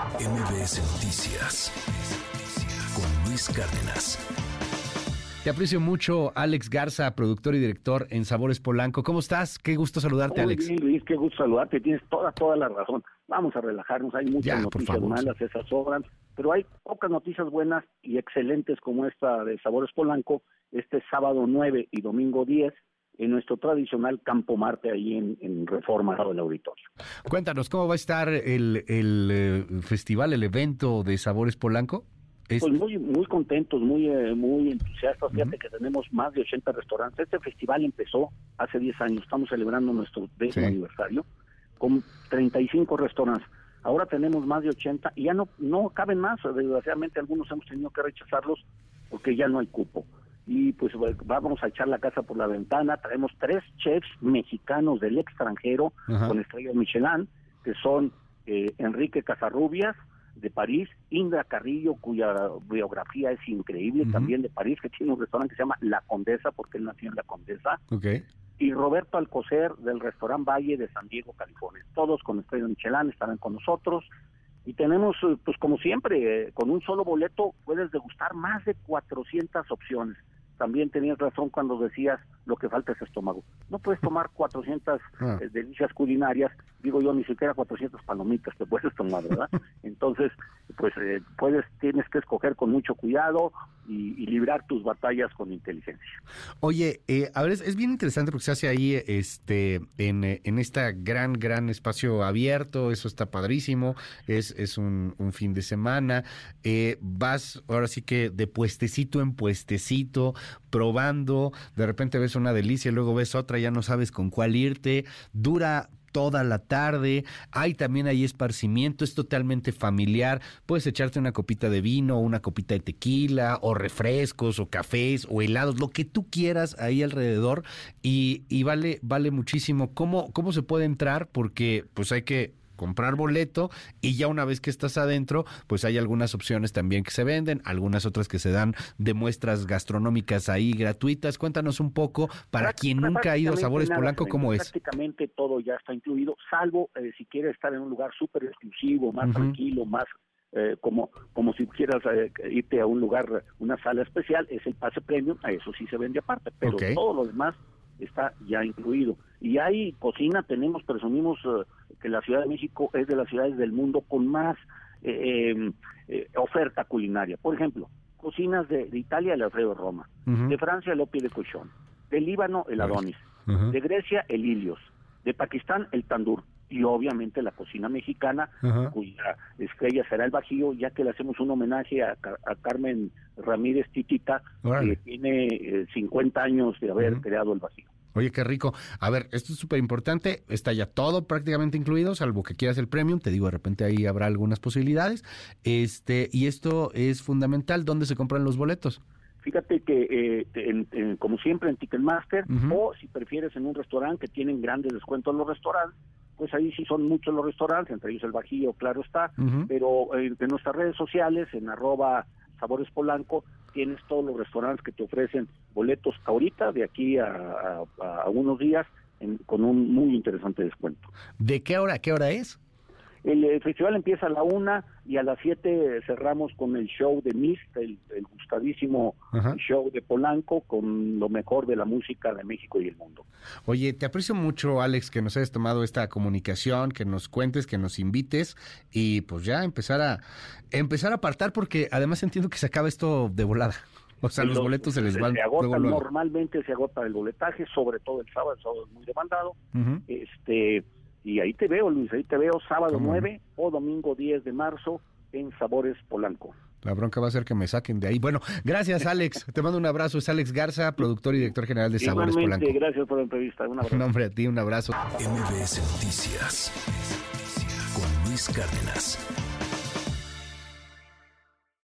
MBS Noticias con Luis Cárdenas. Te aprecio mucho, Alex Garza, productor y director en Sabores Polanco. ¿Cómo estás? Qué gusto saludarte, Muy Alex. bien, Luis, qué gusto saludarte. Tienes toda, toda la razón. Vamos a relajarnos. Hay muchas Ya, noticias malas, esas sobran, pero hay pocas noticias buenas y excelentes como esta de Sabores Polanco, este sábado 9 y domingo 10 en nuestro tradicional Campo Marte ahí en, en Reforma, del auditorio. Cuéntanos, ¿cómo va a estar el, el, eh, festival, el evento de Sabores Polanco? Es- Pues muy muy contentos, muy eh, muy entusiastas. Fíjate que tenemos más de 80 restaurantes. Este festival empezó hace 10 años. Estamos celebrando nuestro décimo Sí. aniversario con 35 restaurantes. Ahora tenemos más de 80 y ya no no caben más. Desgraciadamente algunos hemos tenido que rechazarlos porque ya no hay cupo. Y pues vamos a echar la casa por la ventana. Traemos tres chefs mexicanos del extranjero Ajá. con estrellas Michelin, que son eh, Enrique Casarrubias de París, Indra Carrillo, cuya biografía es increíble, también de París, que tiene un restaurante que se llama La Condesa, porque él nació en La Condesa, Ok. y Roberto Alcocer del restaurante Valle de San Diego, California. Todos con estrella Michelin estarán con nosotros. Y tenemos, eh, pues como siempre, eh, con un solo boleto puedes degustar más de 400 opciones. También tenías razón cuando decías lo que falta es estómago. No puedes tomar 400 Ah. eh, delicias culinarias, digo yo, ni siquiera 400 palomitas te puedes tomar, ¿verdad? Entonces, pues eh, puedes, tienes que escoger con mucho cuidado y, y librar tus batallas con inteligencia. Oye, eh, a ver, es, es bien interesante porque se hace ahí este, en, en esta gran, gran espacio abierto, eso está padrísimo, es, es un, un fin de semana, eh, vas ahora sí que de puestecito en puestecito, probando, de repente ves una delicia, luego ves otra, ya no sabes con cuál irte, dura toda la tarde, hay también ahí esparcimiento, es totalmente familiar, puedes echarte una copita de vino, una copita de tequila, o refrescos, o cafés, o helados, lo que tú quieras ahí alrededor, y, y vale, vale muchísimo. ¿Cómo, ¿Cómo se puede entrar? Porque pues hay que comprar boleto y ya una vez que estás adentro, pues hay algunas opciones también que se venden, algunas otras que se dan de muestras gastronómicas ahí gratuitas. Cuéntanos un poco, para quien nunca ha ido a Sabores Prácticamente Polanco, nada, ¿cómo es? Prácticamente todo ya está incluido, salvo eh, si quieres estar en un lugar súper exclusivo, más tranquilo, más eh, como como si quieras eh, irte a un lugar, una sala especial, es el pase premium, a eso sí se vende aparte, pero Ok. todo lo demás está ya incluido. Y hay cocina, tenemos, presumimos eh, que la Ciudad de México es de las ciudades del mundo con más eh, eh, eh, oferta culinaria. Por ejemplo, cocinas de, de Italia, el Alfredo Roma, de Francia, el Opie de Cochón, de Líbano, el Adonis, de Grecia, el Ilios, de Pakistán, el Tandur, y obviamente la cocina mexicana, Ajá. cuya estrella será el Bajío, ya que le hacemos un homenaje a, Car- a Carmen Ramírez Titita, que tiene eh, 50 años de haber creado el Bajío. Oye, qué rico. A ver, esto es súper importante. Está ya todo prácticamente incluido, salvo que quieras el premium. Te digo, de repente ahí habrá algunas posibilidades. Este, y esto es fundamental. ¿Dónde se compran los boletos? Fíjate que, eh, en- en- como siempre, en Ticketmaster, o si prefieres en un restaurante que tienen grandes descuentos los restaurantes, pues ahí sí son muchos los restaurantes, entre ellos el Bajío, claro está, pero eh, en nuestras redes sociales, en arroba Sabores Polanco, tienes todos los restaurantes que te ofrecen boletos ahorita, de aquí a, a- a unos días, en- con un muy interesante descuento. ¿De qué hora? ¿Qué hora es? El, eh, festival empieza a la una y a las siete cerramos con el show de Mist, el, el gustadísimo Ajá. show de Polanco, con lo mejor de la música de México y el mundo. Oye, te aprecio mucho, Alex, que nos hayas tomado esta comunicación, que nos cuentes, que nos invites y pues ya empezar a empezar a apartar porque además entiendo que se acaba esto de volada. O sea, los, boletos se les van se agotan, luego, luego. normalmente se agota el boletaje, sobre todo el sábado, el sábado es muy demandado. Ujú. Este, y ahí te veo, Luis, ahí te veo sábado ¿Cómo no? 9 o domingo 10 de marzo en Sabores Polanco. La bronca va a ser que me saquen de ahí. Bueno, gracias, Alex. Te mando un abrazo. Es Alex Garza, productor y director general de Sabores Igualmente, Polanco. gracias por la entrevista. Un abrazo. Un hombre a ti, un abrazo. MBS Noticias con Luis Cárdenas.